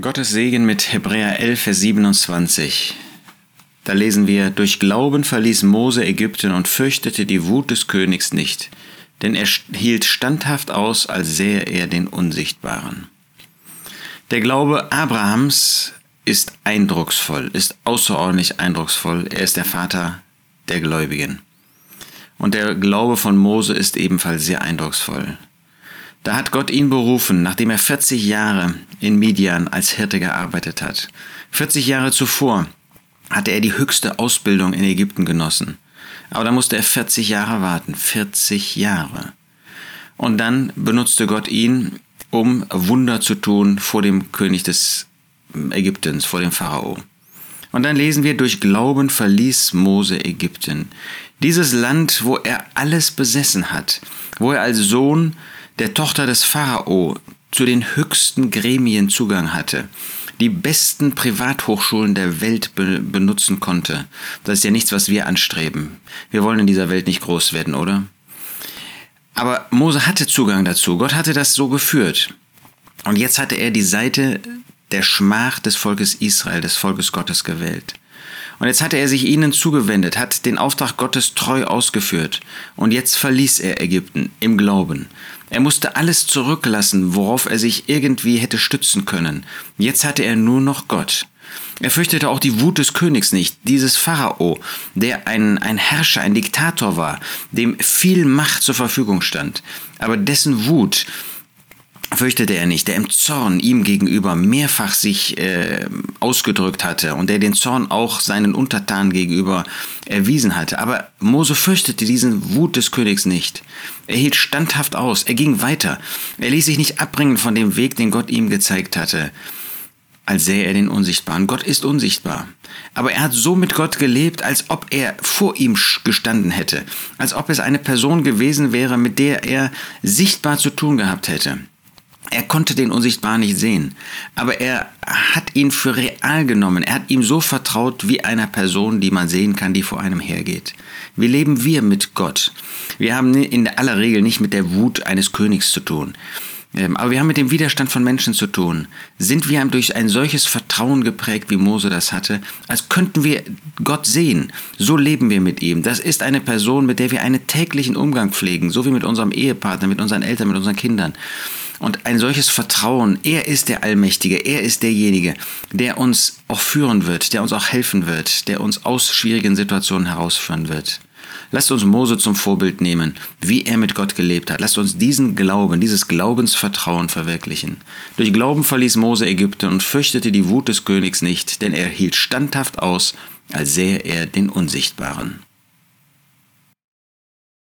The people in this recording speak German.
Gottes Segen mit Hebräer 11, Vers 27. Da lesen wir, durch Glauben verließ Mose Ägypten und fürchtete die Wut des Königs nicht, denn er hielt standhaft aus, als sähe er den Unsichtbaren. Der Glaube Abrahams ist eindrucksvoll, ist außerordentlich eindrucksvoll. Er ist der Vater der Gläubigen. Und der Glaube von Mose ist ebenfalls sehr eindrucksvoll. Da hat Gott ihn berufen, nachdem er 40 Jahre in Midian als Hirte gearbeitet hat. 40 Jahre zuvor hatte er die höchste Ausbildung in Ägypten genossen. Aber da musste er 40 Jahre warten. 40 Jahre. Und dann benutzte Gott ihn, um Wunder zu tun vor dem König des Ägyptens, vor dem Pharao. Und dann lesen wir, durch Glauben verließ Mose Ägypten. Dieses Land, wo er alles besessen hat, wo er als Sohn der Tochter des Pharao zu den höchsten Gremien Zugang hatte, die besten Privathochschulen der Welt be benutzen konnte. Das ist ja nichts, was wir anstreben. Wir wollen in dieser Welt nicht groß werden, oder? Aber Mose hatte Zugang dazu. Gott hatte das so geführt. Und jetzt hatte er die Seite der Schmach des Volkes Israel, des Volkes Gottes gewählt. Und jetzt hatte er sich ihnen zugewendet, hat den Auftrag Gottes treu ausgeführt. Und jetzt verließ er Ägypten im Glauben. Er musste alles zurücklassen, worauf er sich irgendwie hätte stützen können. Jetzt hatte er nur noch Gott. Er fürchtete auch die Wut des Königs nicht, dieses Pharao, der ein, ein Herrscher, ein Diktator war, dem viel Macht zur Verfügung stand, aber dessen Wut fürchtete er nicht, der im Zorn ihm gegenüber mehrfach sich äh, ausgedrückt hatte und der den Zorn auch seinen Untertanen gegenüber erwiesen hatte. Aber Mose fürchtete diesen Wut des Königs nicht. Er hielt standhaft aus, er ging weiter, er ließ sich nicht abbringen von dem Weg, den Gott ihm gezeigt hatte, als sähe er den Unsichtbaren. Gott ist unsichtbar. Aber er hat so mit Gott gelebt, als ob er vor ihm gestanden hätte, als ob es eine Person gewesen wäre, mit der er sichtbar zu tun gehabt hätte. Er konnte den Unsichtbaren nicht sehen, aber er hat ihn für real genommen. Er hat ihm so vertraut wie einer Person, die man sehen kann, die vor einem hergeht. Wie leben wir mit Gott? Wir haben in aller Regel nicht mit der Wut eines Königs zu tun. Ähm, aber wir haben mit dem Widerstand von Menschen zu tun. Sind wir durch ein solches Vertrauen geprägt, wie Mose das hatte, als könnten wir Gott sehen. So leben wir mit ihm. Das ist eine Person, mit der wir einen täglichen Umgang pflegen, so wie mit unserem Ehepartner, mit unseren Eltern, mit unseren Kindern. Und ein solches Vertrauen, er ist der Allmächtige, er ist derjenige, der uns auch führen wird, der uns auch helfen wird, der uns aus schwierigen Situationen herausführen wird. Lasst uns Mose zum Vorbild nehmen, wie er mit Gott gelebt hat. Lasst uns diesen Glauben, dieses Glaubensvertrauen verwirklichen. Durch Glauben verließ Mose Ägypten und fürchtete die Wut des Königs nicht, denn er hielt standhaft aus, als sähe er den Unsichtbaren.